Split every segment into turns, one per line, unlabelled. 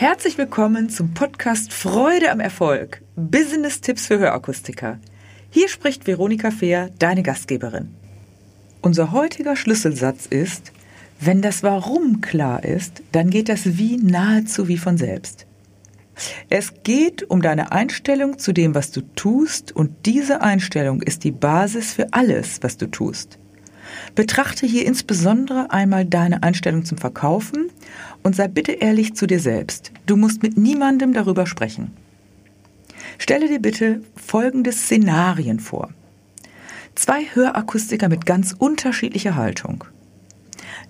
Herzlich willkommen zum Podcast Freude am Erfolg. Business-Tipps für Hörakustiker. Hier spricht Veronika Fehr, deine Gastgeberin. Unser heutiger Schlüsselsatz ist, wenn das Warum klar ist, dann geht das Wie nahezu wie von selbst. Es geht um deine Einstellung zu dem, was du tust, und diese Einstellung ist die Basis für alles, was du tust. Betrachte hier insbesondere einmal deine Einstellung zum Verkaufen und sei bitte ehrlich zu dir selbst. Du musst mit niemandem darüber sprechen. Stelle dir bitte folgende Szenarien vor. Zwei Hörakustiker mit ganz unterschiedlicher Haltung.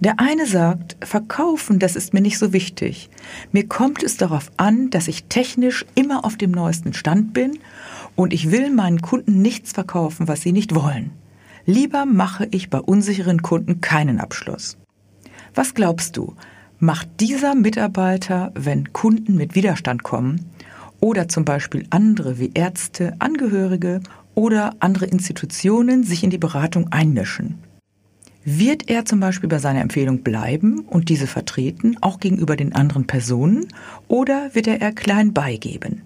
Der eine sagt, verkaufen, das ist mir nicht so wichtig. Mir kommt es darauf an, dass ich technisch immer auf dem neuesten Stand bin und ich will meinen Kunden nichts verkaufen, was sie nicht wollen. Lieber mache ich bei unsicheren Kunden keinen Abschluss. Was glaubst du, macht dieser Mitarbeiter, wenn Kunden mit Widerstand kommen oder zum Beispiel andere wie Ärzte, Angehörige oder andere Institutionen sich in die Beratung einmischen? Wird er zum Beispiel bei seiner Empfehlung bleiben und diese vertreten, auch gegenüber den anderen Personen, oder wird er eher klein beigeben?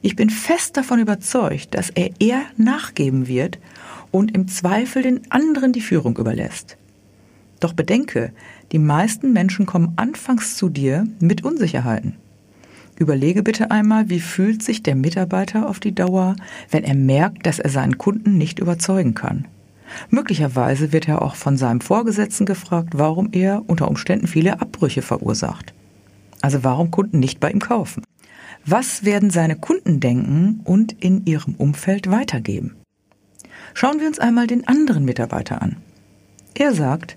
Ich bin fest davon überzeugt, dass er eher nachgeben wird und im Zweifel den anderen die Führung überlässt. Doch bedenke, die meisten Menschen kommen anfangs zu dir mit Unsicherheiten. Überlege bitte einmal, wie fühlt sich der Mitarbeiter auf die Dauer, wenn er merkt, dass er seinen Kunden nicht überzeugen kann. Möglicherweise wird er auch von seinem Vorgesetzten gefragt, warum er unter Umständen viele Abbrüche verursacht. Also warum Kunden nicht bei ihm kaufen. Was werden seine Kunden denken und in ihrem Umfeld weitergeben? Schauen wir uns einmal den anderen Mitarbeiter an. Er sagt,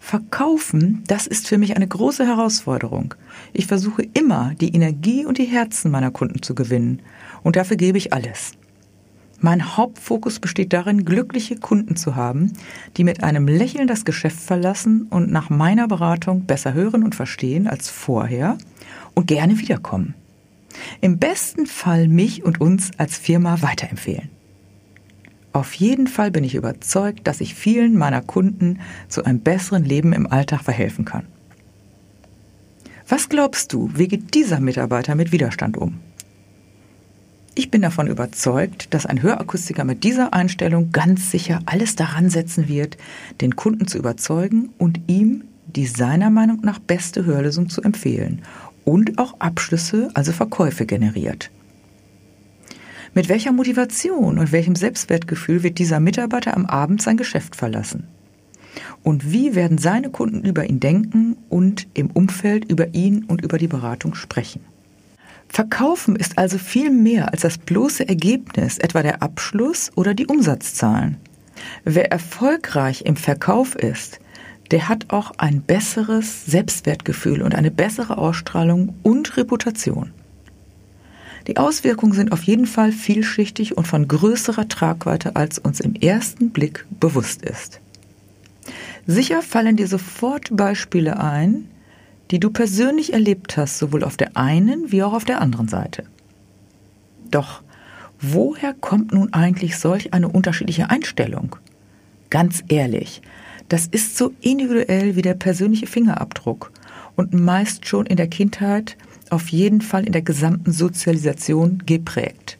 Verkaufen, das ist für mich eine große Herausforderung. Ich versuche immer, die Energie und die Herzen meiner Kunden zu gewinnen. Und dafür gebe ich alles. Mein Hauptfokus besteht darin, glückliche Kunden zu haben, die mit einem Lächeln das Geschäft verlassen und nach meiner Beratung besser hören und verstehen als vorher und gerne wiederkommen. Im besten Fall mich und uns als Firma weiterempfehlen. Auf jeden Fall bin ich überzeugt, dass ich vielen meiner Kunden zu einem besseren Leben im Alltag verhelfen kann. Was glaubst du, wie geht dieser Mitarbeiter mit Widerstand um? Ich bin davon überzeugt, dass ein Hörakustiker mit dieser Einstellung ganz sicher alles daran setzen wird, den Kunden zu überzeugen und ihm die seiner Meinung nach beste Hörlösung zu empfehlen und auch Abschlüsse, also Verkäufe generiert. Mit welcher Motivation und welchem Selbstwertgefühl wird dieser Mitarbeiter am Abend sein Geschäft verlassen? Und wie werden seine Kunden über ihn denken und im Umfeld über ihn und über die Beratung sprechen? Verkaufen ist also viel mehr als das bloße Ergebnis, etwa der Abschluss oder die Umsatzzahlen. Wer erfolgreich im Verkauf ist, der hat auch ein besseres Selbstwertgefühl und eine bessere Ausstrahlung und Reputation. Die Auswirkungen sind auf jeden Fall vielschichtig und von größerer Tragweite, als uns im ersten Blick bewusst ist. Sicher fallen dir sofort Beispiele ein, die du persönlich erlebt hast, sowohl auf der einen wie auch auf der anderen Seite. Doch woher kommt nun eigentlich solch eine unterschiedliche Einstellung? Ganz ehrlich, das ist so individuell wie der persönliche Fingerabdruck und meist schon in der Kindheit, auf jeden Fall in der gesamten Sozialisation geprägt.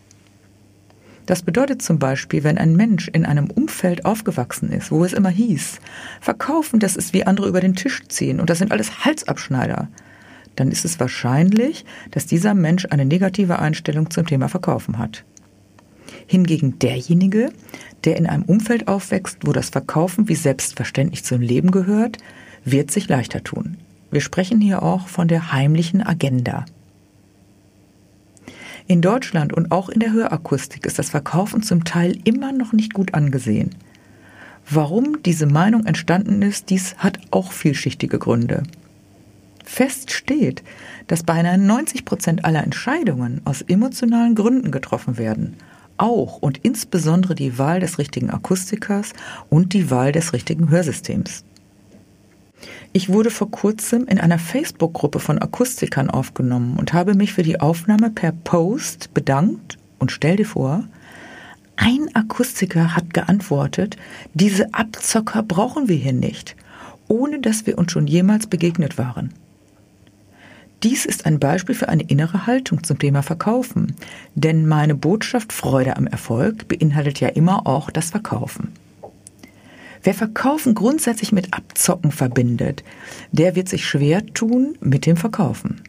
Das bedeutet zum Beispiel, wenn ein Mensch in einem Umfeld aufgewachsen ist, wo es immer hieß, verkaufen, das ist wie andere über den Tisch ziehen und das sind alles Halsabschneider, dann ist es wahrscheinlich, dass dieser Mensch eine negative Einstellung zum Thema Verkaufen hat. Hingegen derjenige, der in einem Umfeld aufwächst, wo das Verkaufen wie selbstverständlich zum Leben gehört, wird sich leichter tun. Wir sprechen hier auch von der heimlichen Agenda. In Deutschland und auch in der Hörakustik ist das Verkaufen zum Teil immer noch nicht gut angesehen. Warum diese Meinung entstanden ist, dies hat auch vielschichtige Gründe. Fest steht, dass beinahe 90 Prozent aller Entscheidungen aus emotionalen Gründen getroffen werden. Auch und insbesondere die Wahl des richtigen Akustikers und die Wahl des richtigen Hörsystems. Ich wurde vor kurzem in einer Facebook-Gruppe von Akustikern aufgenommen und habe mich für die Aufnahme per Post bedankt und stell dir vor, ein Akustiker hat geantwortet, diese Abzocker brauchen wir hier nicht, ohne dass wir uns schon jemals begegnet waren. Dies ist ein Beispiel für eine innere Haltung zum Thema Verkaufen. Denn meine Botschaft Freude am Erfolg beinhaltet ja immer auch das Verkaufen. Wer Verkaufen grundsätzlich mit Abzocken verbindet, der wird sich schwer tun mit dem Verkaufen.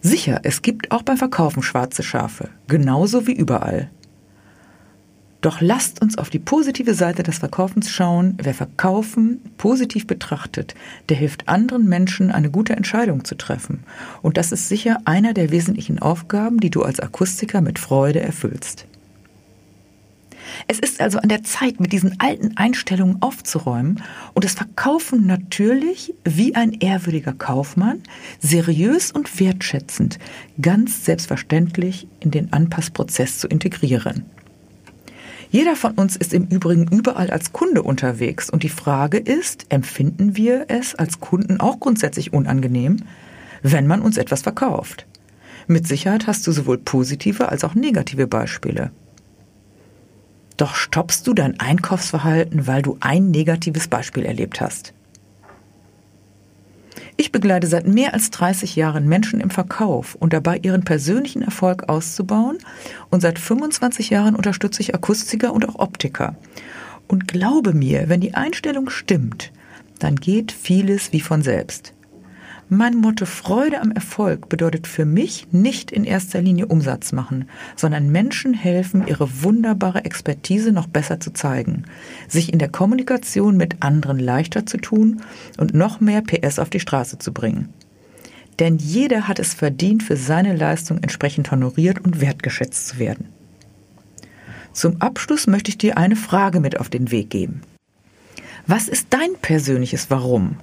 Sicher, es gibt auch beim Verkaufen schwarze Schafe, genauso wie überall. Doch lasst uns auf die positive Seite des Verkaufens schauen. Wer Verkaufen positiv betrachtet, der hilft anderen Menschen, eine gute Entscheidung zu treffen. Und das ist sicher einer der wesentlichen Aufgaben, die du als Akustiker mit Freude erfüllst. Es ist also an der Zeit, mit diesen alten Einstellungen aufzuräumen und das Verkaufen natürlich wie ein ehrwürdiger Kaufmann, seriös und wertschätzend, ganz selbstverständlich in den Anpassprozess zu integrieren. Jeder von uns ist im Übrigen überall als Kunde unterwegs und die Frage ist, empfinden wir es als Kunden auch grundsätzlich unangenehm, wenn man uns etwas verkauft? Mit Sicherheit hast du sowohl positive als auch negative Beispiele. Doch stoppst du dein Einkaufsverhalten, weil du ein negatives Beispiel erlebt hast. Ich begleite seit mehr als 30 Jahren Menschen im Verkauf und dabei ihren persönlichen Erfolg auszubauen und seit 25 Jahren unterstütze ich Akustiker und auch Optiker. Und glaube mir, wenn die Einstellung stimmt, dann geht vieles wie von selbst. Mein Motto Freude am Erfolg bedeutet für mich nicht in erster Linie Umsatz machen, sondern Menschen helfen, ihre wunderbare Expertise noch besser zu zeigen, sich in der Kommunikation mit anderen leichter zu tun und noch mehr PS auf die Straße zu bringen. Denn jeder hat es verdient, für seine Leistung entsprechend honoriert und wertgeschätzt zu werden. Zum Abschluss möchte ich dir eine Frage mit auf den Weg geben. Was ist dein persönliches Warum?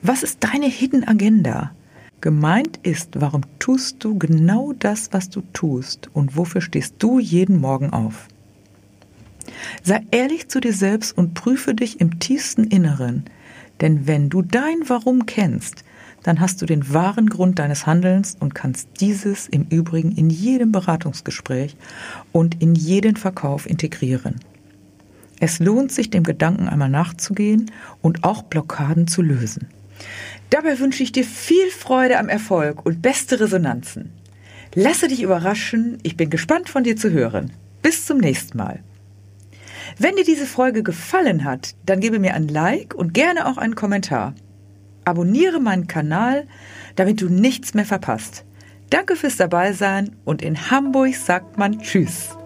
Was ist deine Hidden Agenda? Gemeint ist, warum tust du genau das, was du tust und wofür stehst du jeden Morgen auf? Sei ehrlich zu dir selbst und prüfe dich im tiefsten Inneren, denn wenn du dein Warum kennst, dann hast du den wahren Grund deines Handelns und kannst dieses im Übrigen in jedem Beratungsgespräch und in jeden Verkauf integrieren. Es lohnt sich, dem Gedanken einmal nachzugehen und auch Blockaden zu lösen. Dabei wünsche ich dir viel Freude am Erfolg und beste Resonanzen. Lasse dich überraschen, ich bin gespannt von dir zu hören. Bis zum nächsten Mal. Wenn dir diese Folge gefallen hat, dann gebe mir ein Like und gerne auch einen Kommentar. Abonniere meinen Kanal, damit du nichts mehr verpasst. Danke fürs Dabeisein und in Hamburg sagt man Tschüss.